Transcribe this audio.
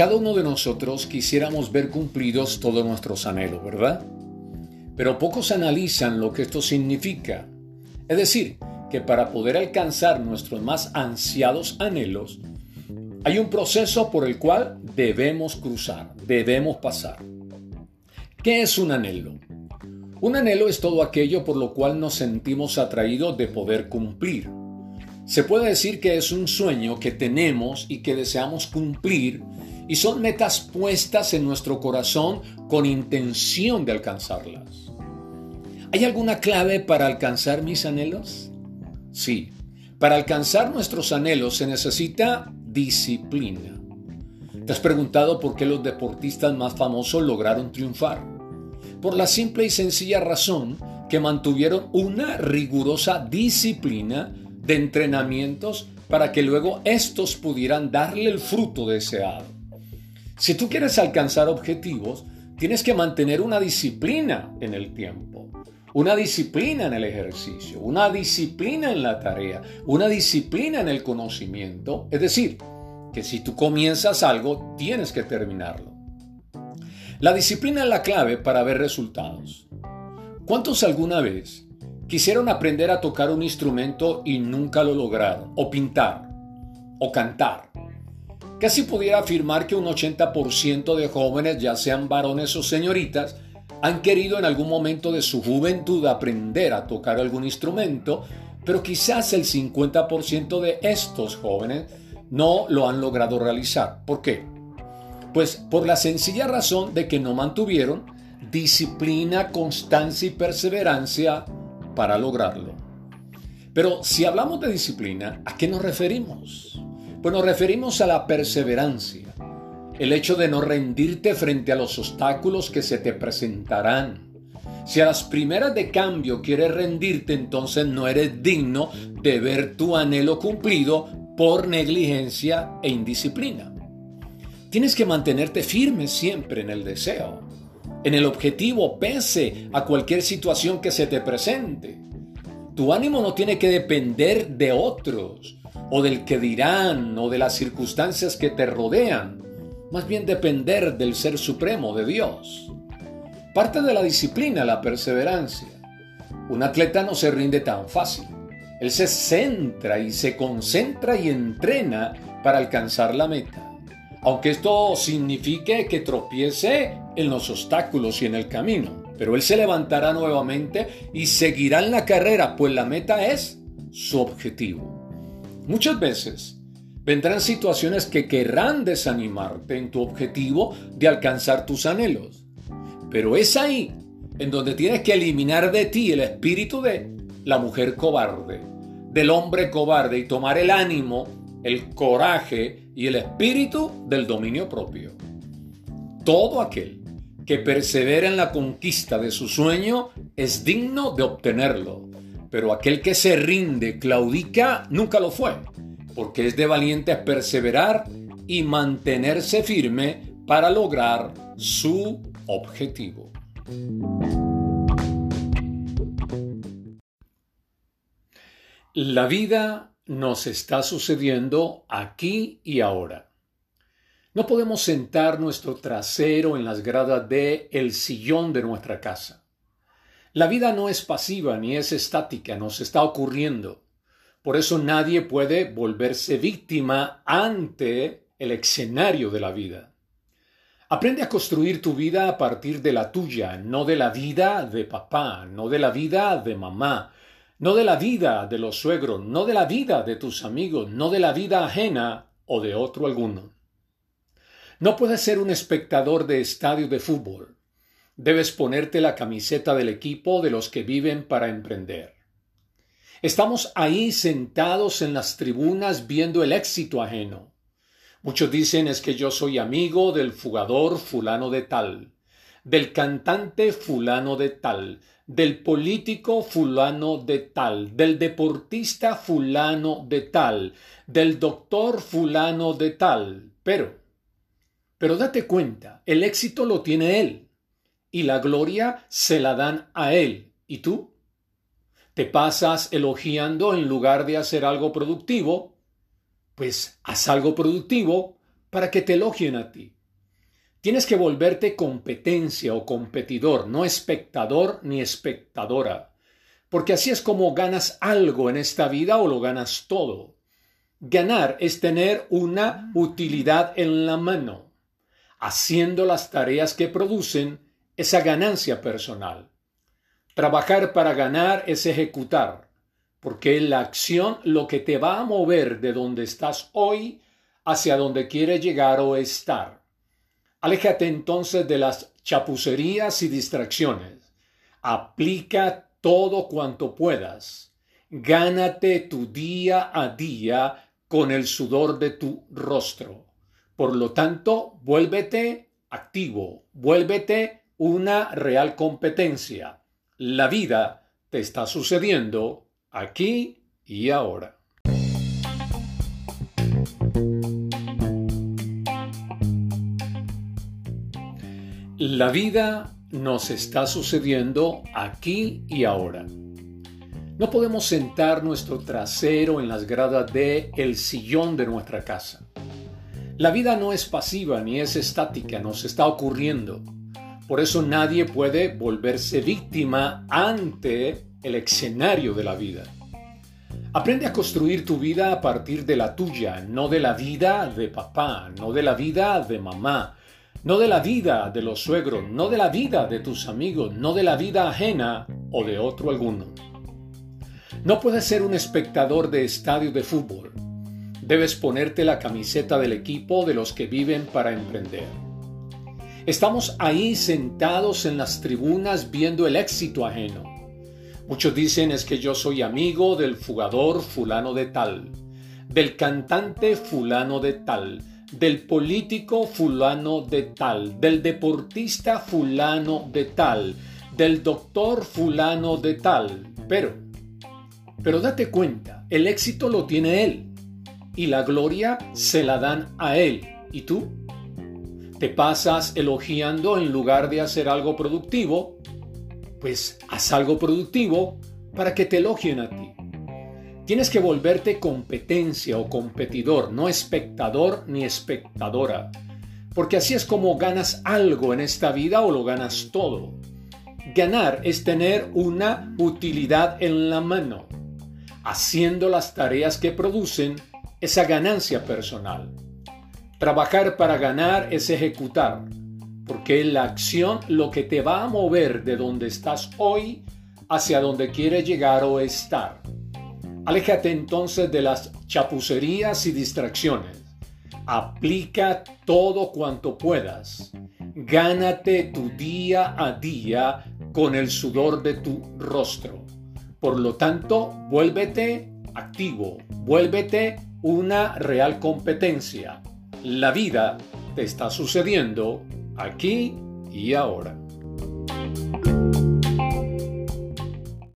Cada uno de nosotros quisiéramos ver cumplidos todos nuestros anhelos, ¿verdad? Pero pocos analizan lo que esto significa. Es decir, que para poder alcanzar nuestros más ansiados anhelos, hay un proceso por el cual debemos cruzar, debemos pasar. ¿Qué es un anhelo? Un anhelo es todo aquello por lo cual nos sentimos atraídos de poder cumplir. Se puede decir que es un sueño que tenemos y que deseamos cumplir y son metas puestas en nuestro corazón con intención de alcanzarlas. ¿Hay alguna clave para alcanzar mis anhelos? Sí, para alcanzar nuestros anhelos se necesita disciplina. ¿Te has preguntado por qué los deportistas más famosos lograron triunfar? Por la simple y sencilla razón que mantuvieron una rigurosa disciplina de entrenamientos para que luego estos pudieran darle el fruto deseado. Si tú quieres alcanzar objetivos, tienes que mantener una disciplina en el tiempo, una disciplina en el ejercicio, una disciplina en la tarea, una disciplina en el conocimiento. Es decir, que si tú comienzas algo, tienes que terminarlo. La disciplina es la clave para ver resultados. ¿Cuántos alguna vez quisieron aprender a tocar un instrumento y nunca lo lograron? O pintar, o cantar, Casi pudiera afirmar que un 80% de jóvenes, ya sean varones o señoritas, han querido en algún momento de su juventud aprender a tocar algún instrumento, pero quizás el 50% de estos jóvenes no lo han logrado realizar. ¿Por qué? Pues por la sencilla razón de que no mantuvieron disciplina, constancia y perseverancia para lograrlo. Pero si hablamos de disciplina, ¿a qué nos referimos? Pues nos referimos a la perseverancia, el hecho de no rendirte frente a los obstáculos que se te presentarán. Si a las primeras de cambio quieres rendirte, entonces no eres digno de ver tu anhelo cumplido por negligencia e indisciplina. Tienes que mantenerte firme siempre en el deseo, en el objetivo, pese a cualquier situación que se te presente. Tu ánimo no tiene que depender de otros, o del que dirán o de las circunstancias que te rodean, más bien depender del Ser Supremo de Dios. Parte de la disciplina, la perseverancia. Un atleta no se rinde tan fácil. Él se centra y se concentra y entrena para alcanzar la meta. Aunque esto signifique que tropiece en los obstáculos y en el camino. Pero él se levantará nuevamente y seguirá en la carrera, pues la meta es su objetivo. Muchas veces vendrán situaciones que querrán desanimarte en tu objetivo de alcanzar tus anhelos. Pero es ahí en donde tienes que eliminar de ti el espíritu de la mujer cobarde, del hombre cobarde y tomar el ánimo, el coraje y el espíritu del dominio propio. Todo aquel que persevera en la conquista de su sueño es digno de obtenerlo pero aquel que se rinde, claudica, nunca lo fue, porque es de valiente perseverar y mantenerse firme para lograr su objetivo. La vida nos está sucediendo aquí y ahora. No podemos sentar nuestro trasero en las gradas de el sillón de nuestra casa. La vida no es pasiva ni es estática, nos está ocurriendo. Por eso nadie puede volverse víctima ante el escenario de la vida. Aprende a construir tu vida a partir de la tuya, no de la vida de papá, no de la vida de mamá, no de la vida de los suegros, no de la vida de tus amigos, no de la vida ajena o de otro alguno. No puedes ser un espectador de estadio de fútbol Debes ponerte la camiseta del equipo de los que viven para emprender. Estamos ahí sentados en las tribunas viendo el éxito ajeno. Muchos dicen es que yo soy amigo del fugador fulano de tal, del cantante fulano de tal, del político fulano de tal, del deportista fulano de tal, del doctor fulano de tal. Pero, pero date cuenta, el éxito lo tiene él y la gloria se la dan a Él. ¿Y tú? ¿Te pasas elogiando en lugar de hacer algo productivo? Pues haz algo productivo para que te elogien a ti. Tienes que volverte competencia o competidor, no espectador ni espectadora, porque así es como ganas algo en esta vida o lo ganas todo. Ganar es tener una utilidad en la mano, haciendo las tareas que producen esa ganancia personal. Trabajar para ganar es ejecutar, porque la acción lo que te va a mover de donde estás hoy hacia donde quieres llegar o estar. Aléjate entonces de las chapucerías y distracciones. Aplica todo cuanto puedas. Gánate tu día a día con el sudor de tu rostro. Por lo tanto, vuélvete activo, vuélvete una real competencia. La vida te está sucediendo aquí y ahora. La vida nos está sucediendo aquí y ahora. No podemos sentar nuestro trasero en las gradas de el sillón de nuestra casa. La vida no es pasiva ni es estática, nos está ocurriendo. Por eso nadie puede volverse víctima ante el escenario de la vida. Aprende a construir tu vida a partir de la tuya, no de la vida de papá, no de la vida de mamá, no de la vida de los suegros, no de la vida de tus amigos, no de la vida ajena o de otro alguno. No puedes ser un espectador de estadio de fútbol. Debes ponerte la camiseta del equipo de los que viven para emprender. Estamos ahí sentados en las tribunas viendo el éxito ajeno. Muchos dicen es que yo soy amigo del jugador fulano de tal, del cantante fulano de tal, del político fulano de tal, del deportista fulano de tal, del doctor fulano de tal. Pero, pero date cuenta, el éxito lo tiene él y la gloria se la dan a él. ¿Y tú? ¿Te pasas elogiando en lugar de hacer algo productivo? Pues haz algo productivo para que te elogien a ti. Tienes que volverte competencia o competidor, no espectador ni espectadora, porque así es como ganas algo en esta vida o lo ganas todo. Ganar es tener una utilidad en la mano, haciendo las tareas que producen esa ganancia personal. Trabajar para ganar es ejecutar, porque la acción lo que te va a mover de donde estás hoy hacia donde quieres llegar o estar. Aléjate entonces de las chapucerías y distracciones. Aplica todo cuanto puedas. Gánate tu día a día con el sudor de tu rostro. Por lo tanto, vuélvete activo, vuélvete una real competencia. La vida te está sucediendo aquí y ahora.